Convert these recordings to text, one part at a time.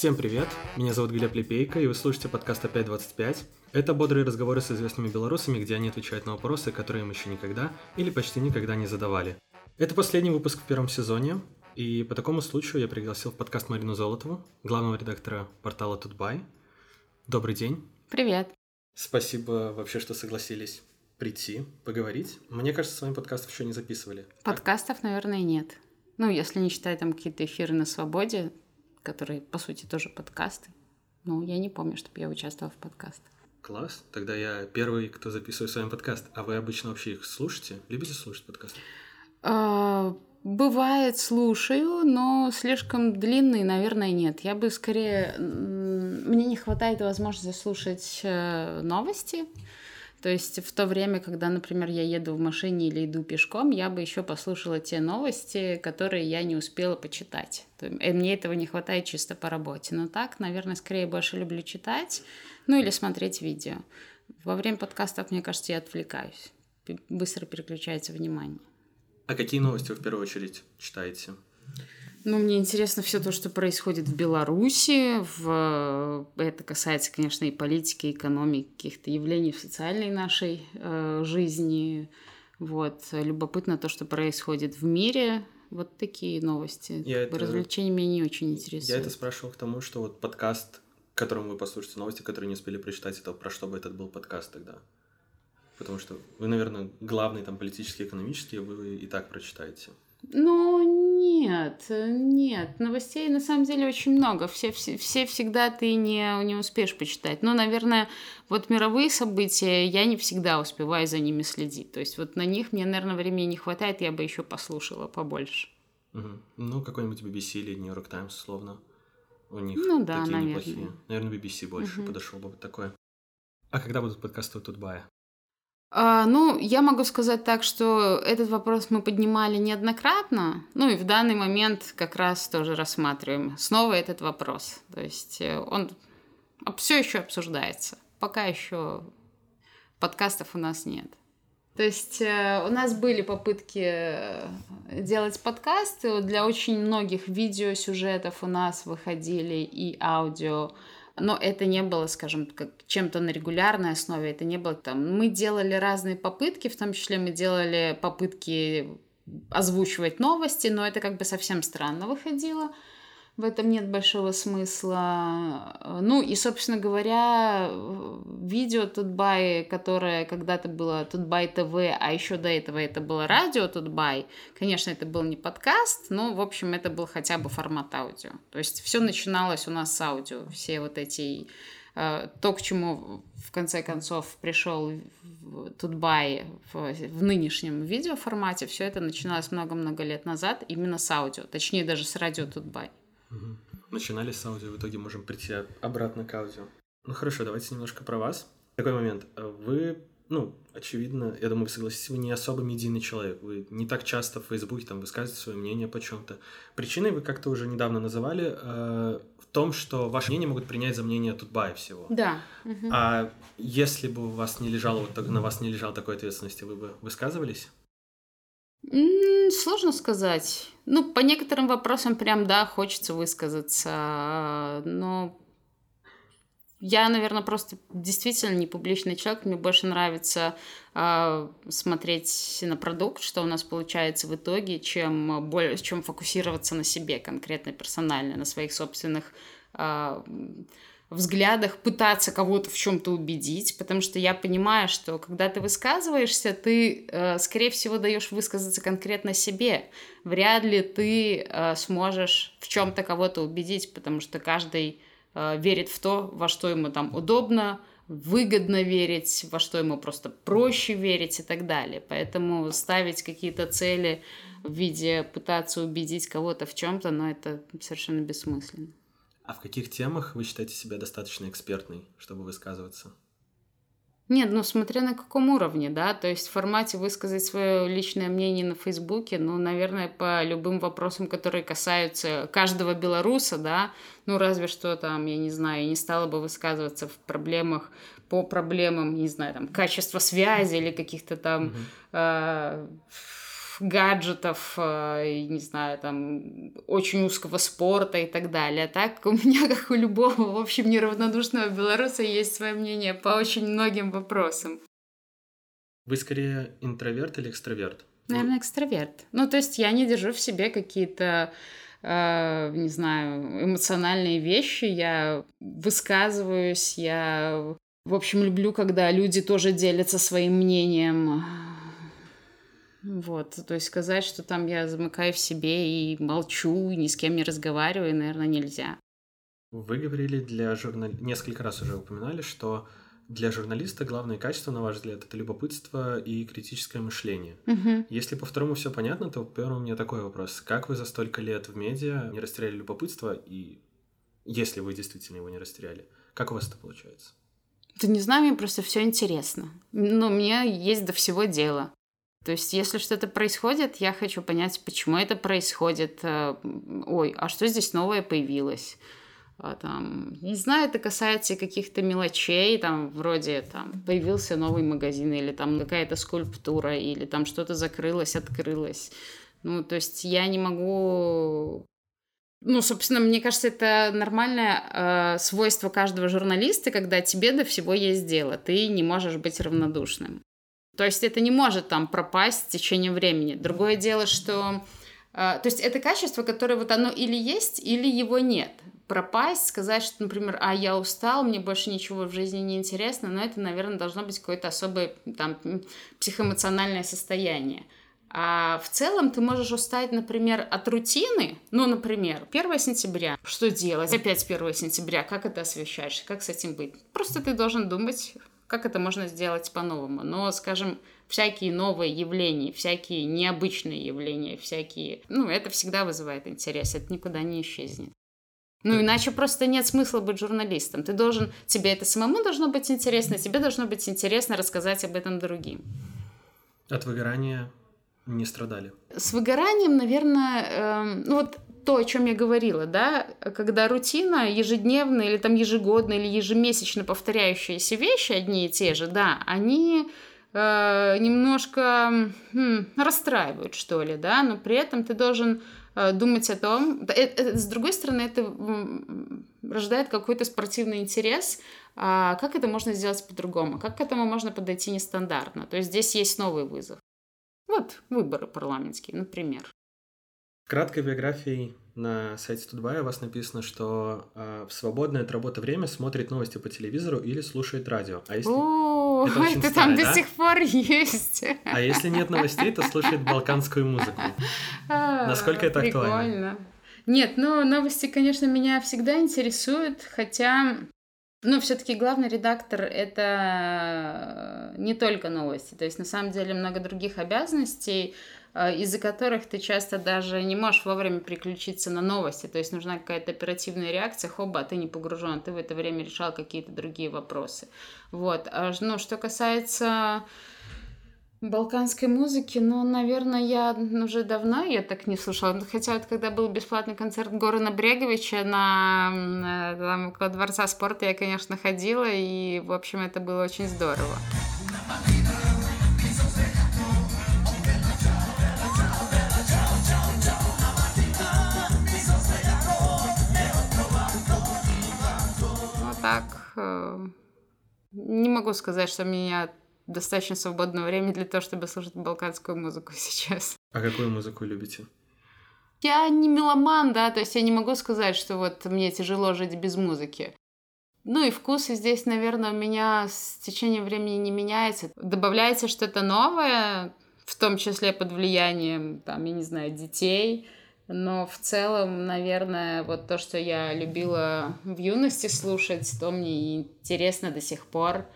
Всем привет, меня зовут Глеб Лепейко, и вы слушаете подкаст «Опять 25». Это бодрые разговоры с известными белорусами, где они отвечают на вопросы, которые им еще никогда или почти никогда не задавали. Это последний выпуск в первом сезоне, и по такому случаю я пригласил в подкаст Марину Золотову, главного редактора портала Тутбай. Добрый день. Привет. Спасибо вообще, что согласились прийти, поговорить. Мне кажется, с вами подкастов еще не записывали. Подкастов, наверное, нет. Ну, если не считать там какие-то эфиры на свободе, которые, по сути, тоже подкасты. Ну, я не помню, чтобы я участвовала в подкастах. Класс. Тогда я первый, кто записывает с вами подкаст. А вы обычно вообще их слушаете? Любите слушать подкасты? А, бывает, слушаю, но слишком длинный, наверное, нет. Я бы скорее... Мне не хватает возможности слушать э, новости, то есть в то время, когда, например, я еду в машине или иду пешком, я бы еще послушала те новости, которые я не успела почитать. Э, мне этого не хватает чисто по работе. Но так, наверное, скорее больше люблю читать, ну или смотреть видео. Во время подкастов, мне кажется, я отвлекаюсь. Быстро переключается внимание. А какие новости вы в первую очередь читаете? Ну, мне интересно все то, что происходит в Беларуси. В... Это касается, конечно, и политики, и экономики, каких-то явлений в социальной нашей э, жизни. Вот. Любопытно то, что происходит в мире. Вот такие новости. Я это... Развлечения меня не очень интересуют. Я это спрашивал к тому, что вот подкаст, которым вы послушаете новости, которые не успели прочитать, это про что бы этот был подкаст тогда? Потому что вы, наверное, главный там политический, экономический, вы и так прочитаете. Ну, нет, нет. Новостей на самом деле очень много. Все, все, все всегда ты не, не успеешь почитать. Ну, наверное, вот мировые события я не всегда успеваю за ними следить. То есть вот на них мне, наверное, времени не хватает, я бы еще послушала побольше. Угу. Ну, какой-нибудь BBC или York Times, словно. У них ну, да, такие наверное. неплохие. Наверное, BBC больше угу. подошел бы такое. А когда будут подкасты Тутбая? А, ну, я могу сказать так, что этот вопрос мы поднимали неоднократно, ну и в данный момент как раз тоже рассматриваем снова этот вопрос. То есть э, он все еще обсуждается. Пока еще подкастов у нас нет. То есть э, у нас были попытки э, делать подкасты. Для очень многих видеосюжетов у нас выходили и аудио но это не было, скажем, как чем-то на регулярной основе, это не было там. Мы делали разные попытки, в том числе мы делали попытки озвучивать новости, но это как бы совсем странно выходило в этом нет большого смысла. Ну и, собственно говоря, видео Тутбай, которое когда-то было Тутбай ТВ, а еще до этого это было радио Тутбай, конечно, это был не подкаст, но, в общем, это был хотя бы формат аудио. То есть все начиналось у нас с аудио, все вот эти э, то, к чему в конце концов пришел Тутбай в, в нынешнем видеоформате, все это начиналось много-много лет назад именно с аудио, точнее даже с радио Тутбай. Угу. Начинали с аудио, в итоге можем прийти обратно к аудио. Ну хорошо, давайте немножко про вас. Такой момент. Вы, ну, очевидно, я думаю, вы согласитесь, вы не особо медийный человек. Вы не так часто в Фейсбуке там высказываете свое мнение по чем-то. Причиной вы как-то уже недавно называли э, в том, что ваше мнение могут принять за мнение Тутбая всего. Да. Угу. А если бы у вас не лежало, вот, на вас не лежал такой ответственности, вы бы высказывались? Сложно сказать. Ну, по некоторым вопросам прям, да, хочется высказаться, но я, наверное, просто действительно не публичный человек. Мне больше нравится э, смотреть на продукт, что у нас получается в итоге, чем, более, чем фокусироваться на себе конкретно, персонально, на своих собственных э, взглядах пытаться кого-то в чем-то убедить, потому что я понимаю, что когда ты высказываешься, ты, э, скорее всего, даешь высказаться конкретно себе. Вряд ли ты э, сможешь в чем-то кого-то убедить, потому что каждый э, верит в то, во что ему там удобно, выгодно верить, во что ему просто проще верить и так далее. Поэтому ставить какие-то цели в виде пытаться убедить кого-то в чем-то, но ну, это совершенно бессмысленно. А в каких темах вы считаете себя достаточно экспертной, чтобы высказываться? Нет, ну смотря на каком уровне, да, то есть в формате высказать свое личное мнение на Фейсбуке, ну, наверное, по любым вопросам, которые касаются каждого белоруса, да, ну, разве что там, я не знаю, я не стала бы высказываться в проблемах, по проблемам, не знаю, там, качества связи или каких-то там mm-hmm. э, гаджетов, э, не знаю, там, очень узкого спорта и так далее. Так у меня, как у любого, в общем, неравнодушного белоруса, есть свое мнение по очень многим вопросам. Вы скорее интроверт или экстраверт? Наверное, экстраверт. Ну, то есть я не держу в себе какие-то э, не знаю, эмоциональные вещи, я высказываюсь, я, в общем, люблю, когда люди тоже делятся своим мнением. Вот, то есть сказать, что там я замыкаю в себе и молчу, и ни с кем не разговариваю, наверное, нельзя. Вы говорили для журналистов, несколько раз уже упоминали, что для журналиста главное качество, на ваш взгляд, это любопытство и критическое мышление. Угу. Если по второму все понятно, то первый у меня такой вопрос. Как вы за столько лет в медиа не растеряли любопытство, и если вы действительно его не растеряли, как у вас это получается? Да не знаю, мне просто все интересно. Но мне есть до всего дело. То есть, если что-то происходит, я хочу понять, почему это происходит. Э, ой, а что здесь новое появилось? А, там, не знаю, это касается каких-то мелочей, там, вроде, там, появился новый магазин, или там какая-то скульптура, или там что-то закрылось, открылось. Ну, то есть я не могу... Ну, собственно, мне кажется, это нормальное э, свойство каждого журналиста, когда тебе до всего есть дело, ты не можешь быть равнодушным. То есть это не может там пропасть в течение времени. Другое дело, что... Э, то есть это качество, которое вот оно или есть, или его нет пропасть, сказать, что, например, а я устал, мне больше ничего в жизни не интересно, но это, наверное, должно быть какое-то особое там психоэмоциональное состояние. А в целом ты можешь устать, например, от рутины. Ну, например, 1 сентября. Что делать? Опять 1 сентября. Как это освещаешь? Как с этим быть? Просто ты должен думать, как это можно сделать по-новому. Но, скажем, всякие новые явления, всякие необычные явления, всякие... Ну, это всегда вызывает интерес, это никуда не исчезнет. Ну, иначе просто нет смысла быть журналистом. Ты должен, тебе это самому должно быть интересно, тебе должно быть интересно рассказать об этом другим. От выгорания не страдали? С выгоранием, наверное, э, ну вот то, о чем я говорила, да, когда рутина ежедневно или там ежегодно или ежемесячно повторяющиеся вещи одни и те же, да, они э, немножко хм, расстраивают, что ли, да, но при этом ты должен Э, думать о том, это, с другой стороны, это рождает какой-то спортивный интерес, а как это можно сделать по-другому, как к этому можно подойти нестандартно. То есть здесь есть новый вызов. Вот выборы парламентские, например. Краткой биографии на сайте Тутбая у вас написано, что э, в свободное от работы время смотрит новости по телевизору или слушает радио. А если... О, это, это там да? до сих пор есть. А если нет новостей, то слушает балканскую музыку. А, Насколько это актуально? Нет, ну новости, конечно, меня всегда интересуют, хотя ну, все-таки главный редактор это не только новости. То есть, на самом деле, много других обязанностей. Э, из-за которых ты часто даже не можешь вовремя переключиться на новости. То есть нужна какая-то оперативная реакция, хоба, а ты не погружен, ты в это время решал какие-то другие вопросы. Вот. А, ну, что касается балканской музыки, ну, наверное, я уже давно ее так не слушала. Хотя вот когда был бесплатный концерт Горана Бреговича на там, около Дворца спорта, я, конечно, ходила, и, в общем, это было очень здорово. Не могу сказать, что у меня достаточно свободного времени для того, чтобы слушать балканскую музыку сейчас. А какую музыку любите? Я не меломан, да, то есть я не могу сказать, что вот мне тяжело жить без музыки. Ну и вкусы здесь, наверное, у меня с течением времени не меняется. Добавляется что-то новое, в том числе под влиянием, там, я не знаю, детей – но в целом, наверное, вот то, что я любила в юности слушать, то мне интересно до сих пор.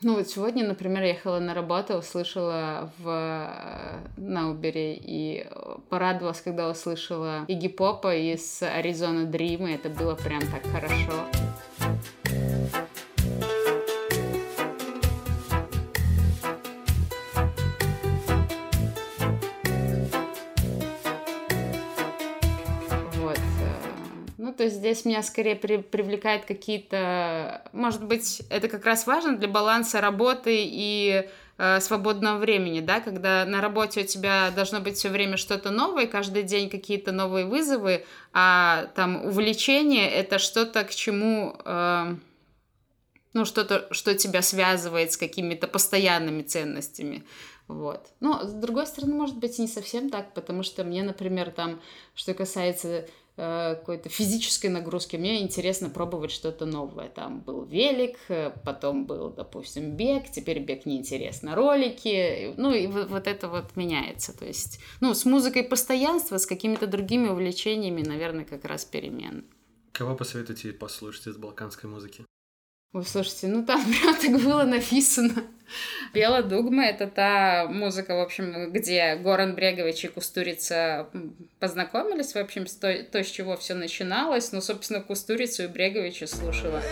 Ну вот сегодня, например, ехала на работу, услышала в Наубере и порадовалась, когда услышала Игги Попа из Аризона Дрим, и это было прям так хорошо. Здесь меня скорее при, привлекают какие-то может быть, это как раз важно для баланса работы и э, свободного времени, да, когда на работе у тебя должно быть все время что-то новое, каждый день какие-то новые вызовы, а там увлечение это что-то, к чему э, ну, что-то, что тебя связывает с какими-то постоянными ценностями. Вот. Но, с другой стороны, может быть, и не совсем так, потому что мне, например, там, что касается какой-то физической нагрузки, мне интересно пробовать что-то новое. Там был велик, э, потом был, допустим, бег, теперь бег неинтересно, ролики, ну и вот, это вот меняется. То есть, ну, с музыкой постоянства, с какими-то другими увлечениями, наверное, как раз перемен. Кого посоветуете послушать из балканской музыки? Ой, слушайте, ну там прям так было написано. Бела Дугма — это та музыка, в общем, где Горан Брегович и Кустурица познакомились, в общем, то, то, с чего все начиналось. Ну, собственно, Кустурицу и Бреговича слушала.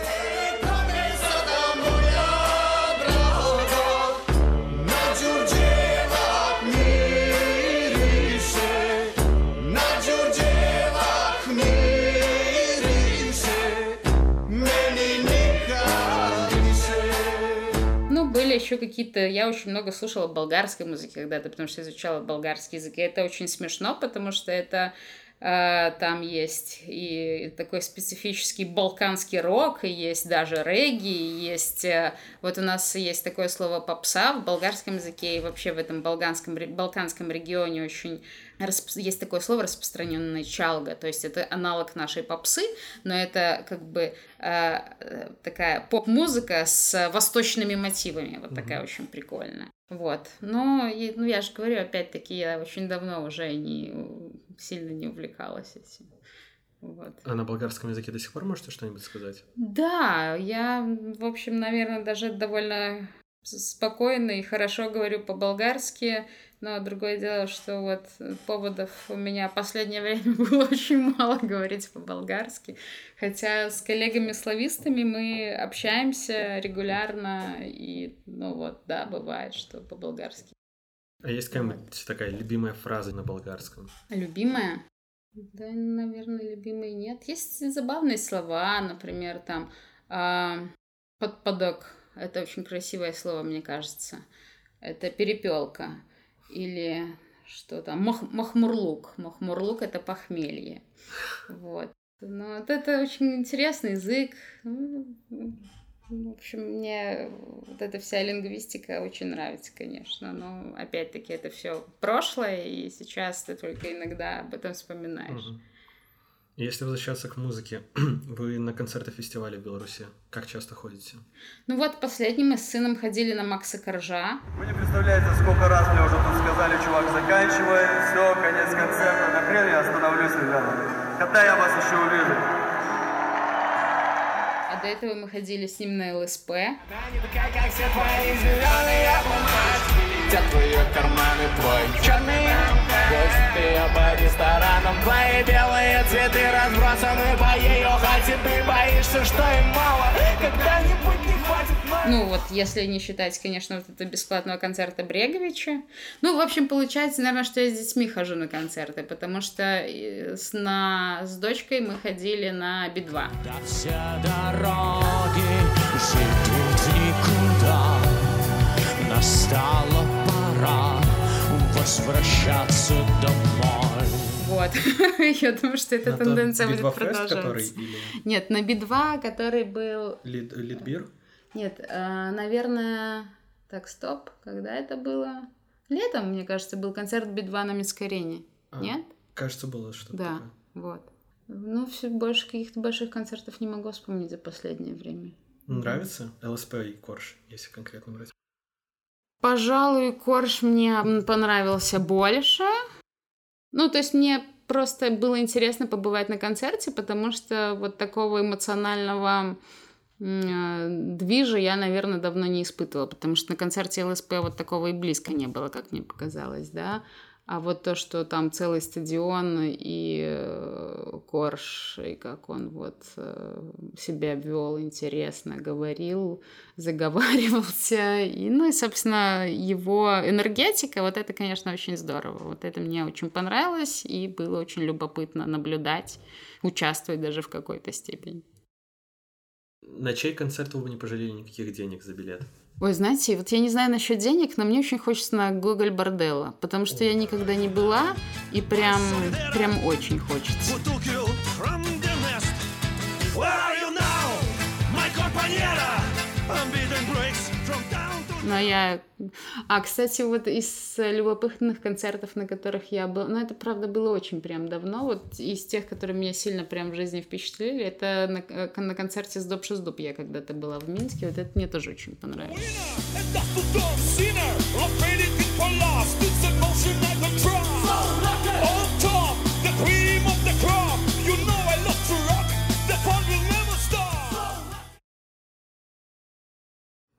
Еще какие-то... Я очень много слушала болгарской музыки когда-то, потому что изучала болгарский язык. И это очень смешно, потому что это там есть и такой специфический балканский рок, и есть даже регги, и есть... Uh, вот у нас есть такое слово попса в болгарском языке, и вообще в этом балканском, балканском регионе очень есть такое слово распространенное чалга, то есть это аналог нашей попсы, но это как бы э, такая поп-музыка с восточными мотивами, вот такая очень прикольная. Вот, но ну я же говорю, опять-таки я очень давно уже не сильно не увлекалась этим. Вот. А на болгарском языке до сих пор можете что-нибудь сказать? Да, я, в общем, наверное, даже довольно спокойно и хорошо говорю по-болгарски. Но другое дело, что вот поводов у меня последнее время было очень мало говорить по-болгарски. Хотя с коллегами-славистами мы общаемся регулярно, и, ну вот, да, бывает, что по-болгарски. А есть какая-нибудь такая любимая фраза на болгарском? Любимая? Да, наверное, любимой нет. Есть забавные слова, например, там э, подпадок. Это очень красивое слово, мне кажется. Это перепелка. Или что там, Мах, махмурлук. Махмурлук это похмелье. Вот. Но вот это очень интересный язык. Ну, в общем, мне вот эта вся лингвистика очень нравится, конечно. Но опять-таки это все прошлое, и сейчас ты только иногда об этом вспоминаешь. Угу. Если возвращаться к музыке, вы на концерты фестиваля в Беларуси как часто ходите? Ну вот, последний мы с сыном ходили на Макса Коржа. Вы не представляете, сколько раз мне уже тут сказали, чувак, заканчивай, все, конец концерта, на хрен я остановлюсь, ребята. Когда я вас еще увижу? А до этого мы ходили с ним на ЛСП. Те твои карманы, твой черный Гости по ресторанам Твои белые цветы разбросаны по ее хате Ты боишься, что им мало Когда-нибудь не хватит ну вот, если не считать, конечно, вот этого бесплатного концерта Бреговича. Ну, в общем, получается, наверное, что я с детьми хожу на концерты, потому что с, на, с дочкой мы ходили на Би-2. Да все дороги никуда, настала пора возвращаться домой. Вот. Я думаю, что эта тенденция будет продолжаться. Нет, на Би-2, который был... Литбир? Нет, э, наверное... Так, стоп. Когда это было? Летом, мне кажется, был концерт Би-2 на Минской арене. А, Нет? Кажется, было что-то Да, такое. вот. Ну, все больше каких-то больших концертов не могу вспомнить за последнее время. Нравится ЛСП и Корж, если конкретно брать? Пожалуй, Корж мне понравился больше. Ну, то есть мне просто было интересно побывать на концерте, потому что вот такого эмоционального э, движа я, наверное, давно не испытывала, потому что на концерте ЛСП вот такого и близко не было, как мне показалось, да. А вот то, что там целый стадион и э, Корж, и как он вот э, себя вел интересно, говорил, заговаривался. И, ну и, собственно, его энергетика, вот это, конечно, очень здорово. Вот это мне очень понравилось, и было очень любопытно наблюдать, участвовать даже в какой-то степени. На чей концерт вы бы не пожалели никаких денег за билет? Ой, знаете, вот я не знаю насчет денег, но мне очень хочется на Гоголь Борделла, потому что я никогда не была, и прям, прям очень хочется. Но я... А, кстати, вот из любопытных концертов, на которых я была... Ну, это, правда, было очень прям давно. Вот из тех, которые меня сильно прям в жизни впечатлили, это на, э, на концерте с Доп Дуб я когда-то была в Минске. Вот это мне тоже очень понравилось.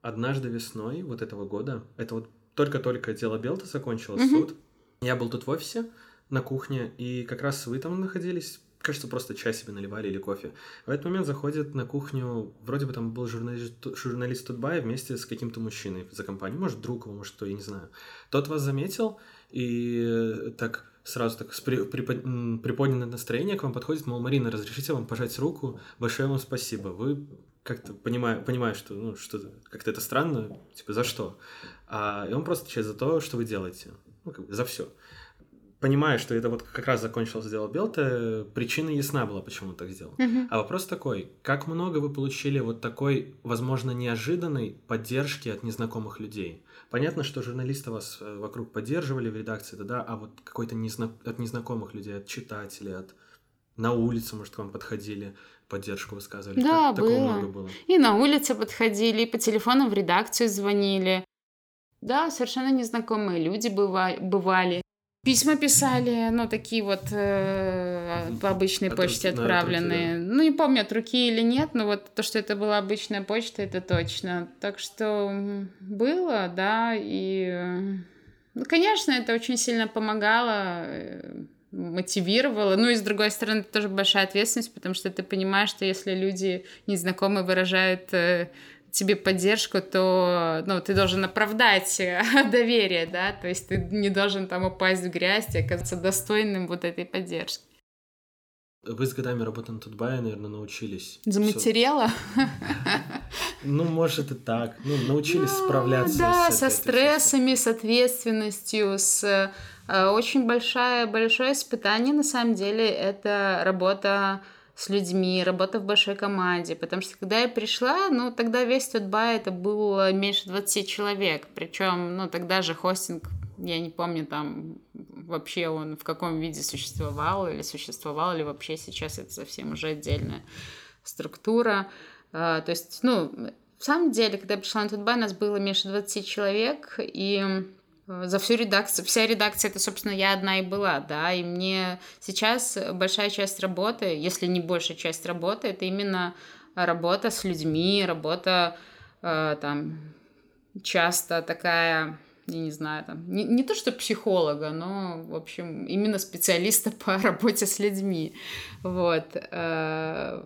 Однажды весной вот этого года, это вот только-только дело Белта закончилось, mm-hmm. суд. Я был тут в офисе на кухне, и как раз вы там находились, кажется, просто чай себе наливали или кофе. В этот момент заходит на кухню, вроде бы там был журналист, журналист Тутбай вместе с каким-то мужчиной за компанию, может, друг его, может, кто, я не знаю. Тот вас заметил, и так сразу так с при, припод, приподнятое настроение к вам подходит, мол, Марина, разрешите вам пожать руку, большое вам спасибо, вы как-то понимаю, понимаю, что, ну, что как-то это странно, типа, за что? А, и он просто отвечает за то, что вы делаете, ну, как бы за все. Понимая, что это вот как раз закончилось дело Белта, причина ясна была, почему он так сделал. Uh-huh. А вопрос такой, как много вы получили вот такой, возможно, неожиданной поддержки от незнакомых людей? Понятно, что журналисты вас э, вокруг поддерживали в редакции, да, а вот какой-то незна... от незнакомых людей, от читателей, от на улице, может, к вам подходили, поддержку высказывали? Да, как, было. много было. И на улице подходили, и по телефону в редакцию звонили. Да, совершенно незнакомые люди бывали. Письма писали, ну, такие вот э, по обычной от почте отправленные. Руки, да. Ну, не помню, от руки или нет, но вот то, что это была обычная почта, это точно. Так что было, да, и... Ну, конечно, это очень сильно помогало, э, мотивировало. Ну, и с другой стороны, это тоже большая ответственность, потому что ты понимаешь, что если люди незнакомые выражают э, тебе поддержку, то ну, ты должен оправдать э, доверие, да, то есть ты не должен там упасть в грязь и оказаться достойным вот этой поддержки. Вы с годами работы на Тутбае, наверное, научились. Заматерела? Ну, может и так. Ну, научились ну, справляться да, с со стрессами, с ответственностью, с э, очень большое, большое испытание, на самом деле, это работа с людьми, работа в большой команде, потому что когда я пришла, ну, тогда весь тот бай это было меньше 20 человек, причем, ну, тогда же хостинг, я не помню, там, вообще он в каком виде существовал, или существовал, или вообще сейчас это совсем уже отдельная структура, то есть, ну, в самом деле, когда я пришла на тот бай, нас было меньше 20 человек, и за всю редакцию. Вся редакция, это, собственно, я одна и была, да, и мне сейчас большая часть работы, если не большая часть работы, это именно работа с людьми, работа э, там часто такая, я не знаю, там, не, не то что психолога, но, в общем, именно специалиста по работе с людьми, вот. Э,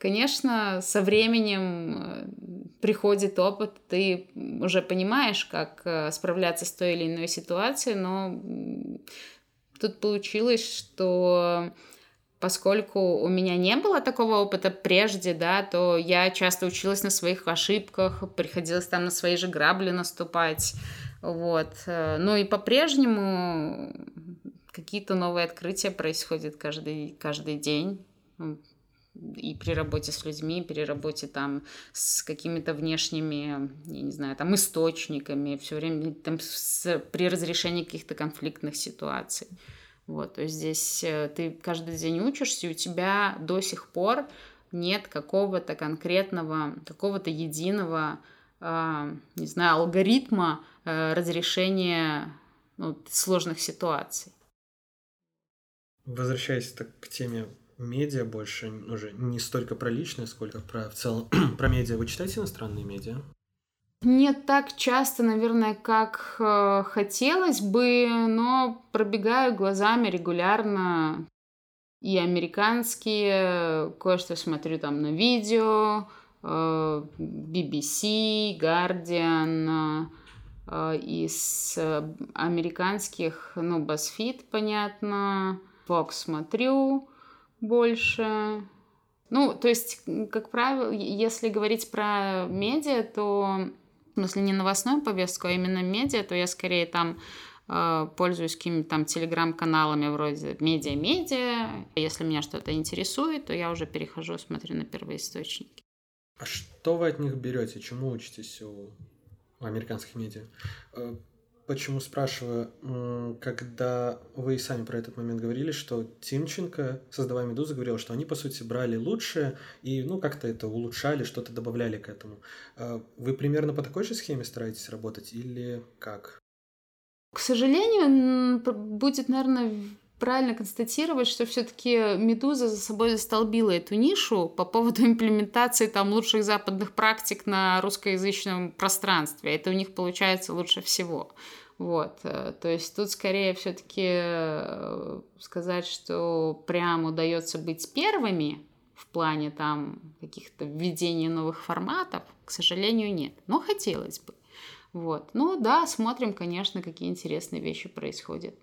конечно, со временем приходит опыт, ты уже понимаешь, как э, справляться с той или иной ситуацией, но тут получилось, что поскольку у меня не было такого опыта прежде, да, то я часто училась на своих ошибках, приходилось там на свои же грабли наступать, вот. Э, ну и по-прежнему какие-то новые открытия происходят каждый, каждый день и при работе с людьми, при работе там с какими-то внешними, я не знаю, там источниками, все время там с, при разрешении каких-то конфликтных ситуаций. Вот, то есть здесь э, ты каждый день учишься, и у тебя до сих пор нет какого-то конкретного, какого-то единого, э, не знаю, алгоритма э, разрешения ну, сложных ситуаций. Возвращаясь так к теме медиа больше уже не столько про личное, сколько про в целом про медиа. Вы читаете иностранные медиа? Не так часто, наверное, как э, хотелось бы, но пробегаю глазами регулярно и американские, кое-что смотрю там на видео, э, BBC, Guardian, э, из американских, ну, BuzzFeed, понятно, Fox смотрю, больше. Ну, то есть, как правило, если говорить про медиа, то, в смысле, не новостную повестку, а именно медиа, то я скорее там э, пользуюсь какими-то там телеграм-каналами вроде медиа-медиа. Если меня что-то интересует, то я уже перехожу, смотрю на первоисточники. А что вы от них берете? Чему учитесь у американских медиа? Почему спрашиваю? Когда вы сами про этот момент говорили, что Тимченко, создавая «Медузу», говорил, что они, по сути, брали лучшее и, ну, как-то это улучшали, что-то добавляли к этому. А вы примерно по такой же схеме стараетесь работать или как? К сожалению, будет, наверное, правильно констатировать, что все-таки Медуза за собой застолбила эту нишу по поводу имплементации там лучших западных практик на русскоязычном пространстве. Это у них получается лучше всего. Вот, э, то есть тут скорее все-таки э, сказать, что прям удается быть первыми в плане там каких-то введения новых форматов, к сожалению, нет. Но хотелось бы. Вот. Ну да, смотрим, конечно, какие интересные вещи происходят.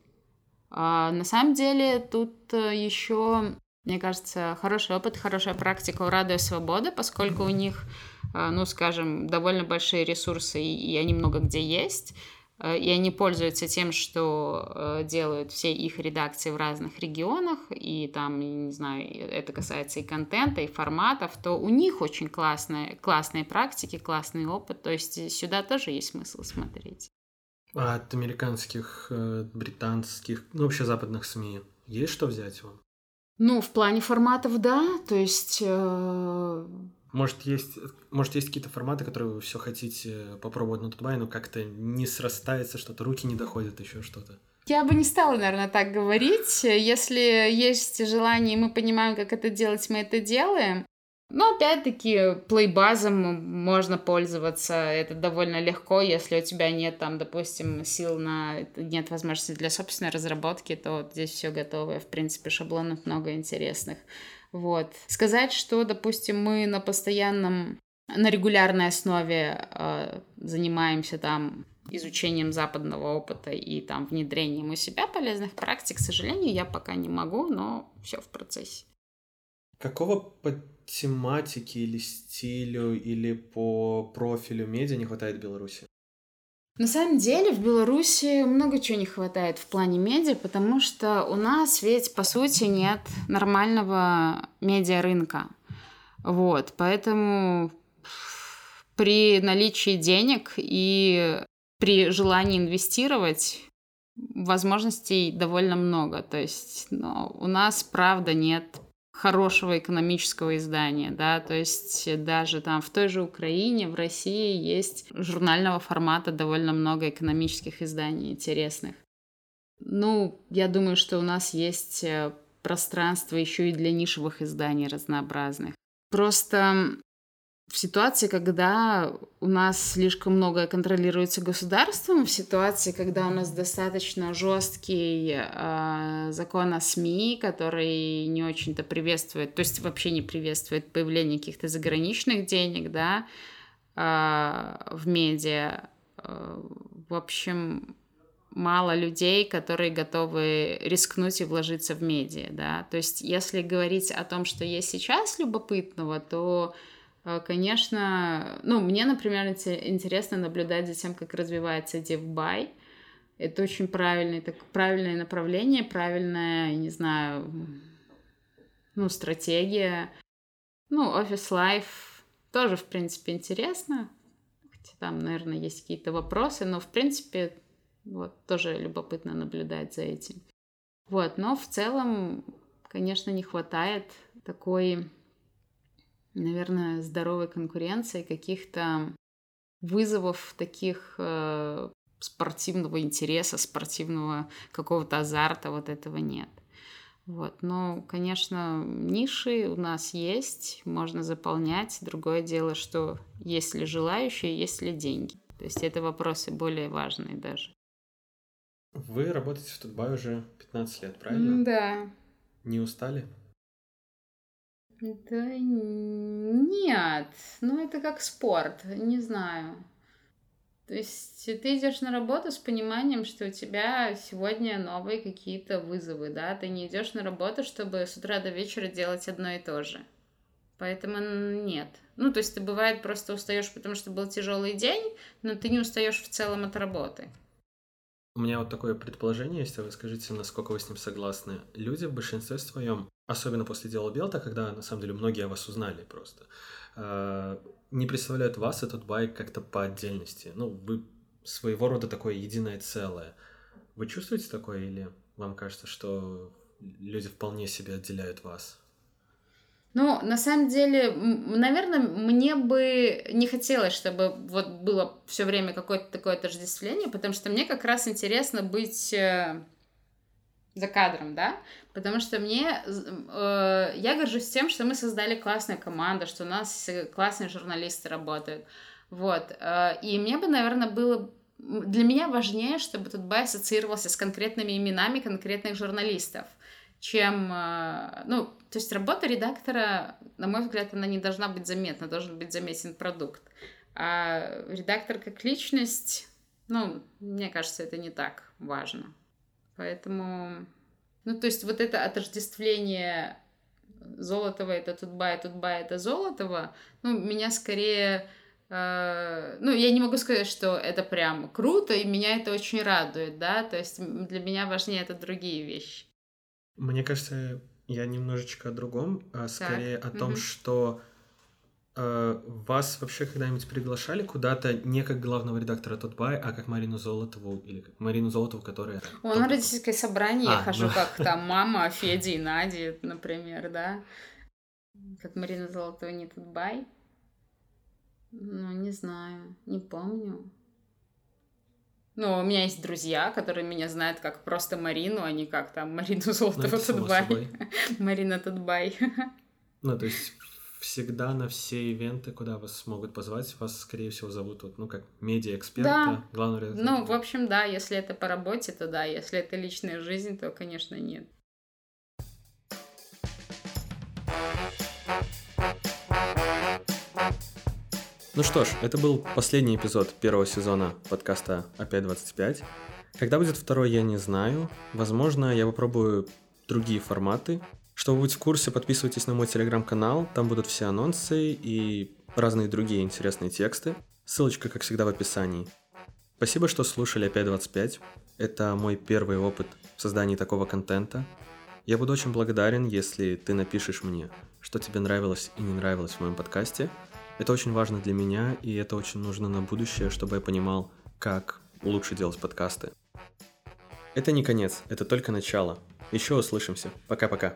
А на самом деле тут э, еще, мне кажется, хороший опыт, хорошая практика у Радио Свобода, поскольку у них, ну, скажем, довольно большие ресурсы, и они много где есть. Э, и они пользуются тем, что э, делают все их редакции в разных регионах, и там, не знаю, это касается и контента, и форматов, то у них очень классные, классные практики, классный опыт, то есть сюда тоже есть смысл смотреть. От американских, э, британских, ну вообще западных СМИ есть что взять вам? Ну, в плане форматов, да, то есть может, есть, может, есть какие-то форматы, которые вы все хотите попробовать на Тутбай, но как-то не срастается что-то, руки не доходят, еще что-то. Я бы не стала, наверное, так говорить. Если есть желание, и мы понимаем, как это делать, мы это делаем. Но опять-таки плейбазом можно пользоваться. Это довольно легко, если у тебя нет там, допустим, сил на нет возможности для собственной разработки, то вот здесь все готовое. В принципе, шаблонов много интересных. Вот. Сказать, что, допустим, мы на постоянном, на регулярной основе э, занимаемся там изучением западного опыта и там внедрением у себя полезных практик, к сожалению, я пока не могу, но все в процессе. Какого тематике или стилю или по профилю медиа не хватает Беларуси? На самом деле в Беларуси много чего не хватает в плане медиа, потому что у нас ведь, по сути, нет нормального медиарынка. Вот, поэтому при наличии денег и при желании инвестировать возможностей довольно много. То есть ну, у нас, правда, нет хорошего экономического издания, да, то есть даже там в той же Украине, в России есть журнального формата довольно много экономических изданий интересных. Ну, я думаю, что у нас есть э, пространство еще и для нишевых изданий разнообразных. Просто в ситуации, когда у нас слишком многое контролируется государством, в ситуации, когда у нас достаточно жесткий э, закон о СМИ, который не очень-то приветствует, то есть вообще не приветствует появление каких-то заграничных денег, да, э, в медиа, э, в общем, мало людей, которые готовы рискнуть и вложиться в медиа, да. То есть, если говорить о том, что есть сейчас любопытного, то а, конечно, ну, мне, например, интересно наблюдать за тем, как развивается DevBuy. Это очень правильное, так, правильное направление, правильная, не знаю, ну, стратегия. Ну, Office Life тоже, в принципе, интересно. Хотя там, наверное, есть какие-то вопросы, но, в принципе, вот, тоже любопытно наблюдать за этим. Вот, но в целом, конечно, не хватает такой наверное, здоровой конкуренции, каких-то вызовов таких э, спортивного интереса, спортивного какого-то азарта, вот этого нет. Вот. Но, конечно, ниши у нас есть, можно заполнять. Другое дело, что есть ли желающие, есть ли деньги. То есть это вопросы более важные даже. Вы работаете в Тутбай уже 15 лет, правильно? Да. Не устали? Да нет, ну это как спорт, не знаю. То есть ты идешь на работу с пониманием, что у тебя сегодня новые какие-то вызовы, да, ты не идешь на работу, чтобы с утра до вечера делать одно и то же. Поэтому нет. Ну, то есть ты бывает просто устаешь, потому что был тяжелый день, но ты не устаешь в целом от работы. У меня вот такое предположение есть, а вы скажите, насколько вы с ним согласны. Люди в большинстве своем, особенно после дела Белта, когда на самом деле многие о вас узнали просто, э, не представляют вас, этот байк, как-то по отдельности. Ну, вы своего рода такое единое целое. Вы чувствуете такое или вам кажется, что люди вполне себе отделяют вас? Ну, на самом деле, наверное, мне бы не хотелось, чтобы вот было все время какое-то такое отождествление, потому что мне как раз интересно быть э, за кадром, да, потому что мне, э, я горжусь тем, что мы создали классную команду, что у нас классные журналисты работают, вот, э, и мне бы, наверное, было для меня важнее, чтобы тут бай ассоциировался с конкретными именами конкретных журналистов, чем, э, ну, то есть работа редактора, на мой взгляд, она не должна быть заметна, должен быть заметен продукт. А редактор как личность, ну, мне кажется, это не так важно. Поэтому, ну, то есть вот это отождествление Золотого это Тутбай, Тутбай это Золотого, ну, меня скорее... Э, ну, я не могу сказать, что это прям круто, и меня это очень радует, да, то есть для меня важнее это другие вещи. Мне кажется, я немножечко о другом, а скорее так. о том, угу. что э, вас вообще когда-нибудь приглашали куда-то не как главного редактора Тотбай, а как Марину Золотову или как Марину Золотову, которая... О, на родительское собрание а, я хожу, ну... как там мама Феди и Нади, например, да? Как Марина Золотова не Тотбай? Ну, не знаю, не помню. Ну, у меня есть друзья, которые меня знают как просто Марину, а не как там Марину ну, Тутбай. Марина Тутбай. Ну, то есть всегда на все ивенты, куда вас могут позвать, вас, скорее всего, зовут, вот, ну, как медиа-эксперта, да. главного редактора. Ну, в общем, да, если это по работе, то да, если это личная жизнь, то, конечно, нет. Ну что ж, это был последний эпизод первого сезона подкаста «Опять 25». Когда будет второй, я не знаю. Возможно, я попробую другие форматы. Чтобы быть в курсе, подписывайтесь на мой телеграм-канал, там будут все анонсы и разные другие интересные тексты. Ссылочка, как всегда, в описании. Спасибо, что слушали «Опять 25». Это мой первый опыт в создании такого контента. Я буду очень благодарен, если ты напишешь мне, что тебе нравилось и не нравилось в моем подкасте – это очень важно для меня, и это очень нужно на будущее, чтобы я понимал, как лучше делать подкасты. Это не конец, это только начало. Еще услышимся. Пока-пока.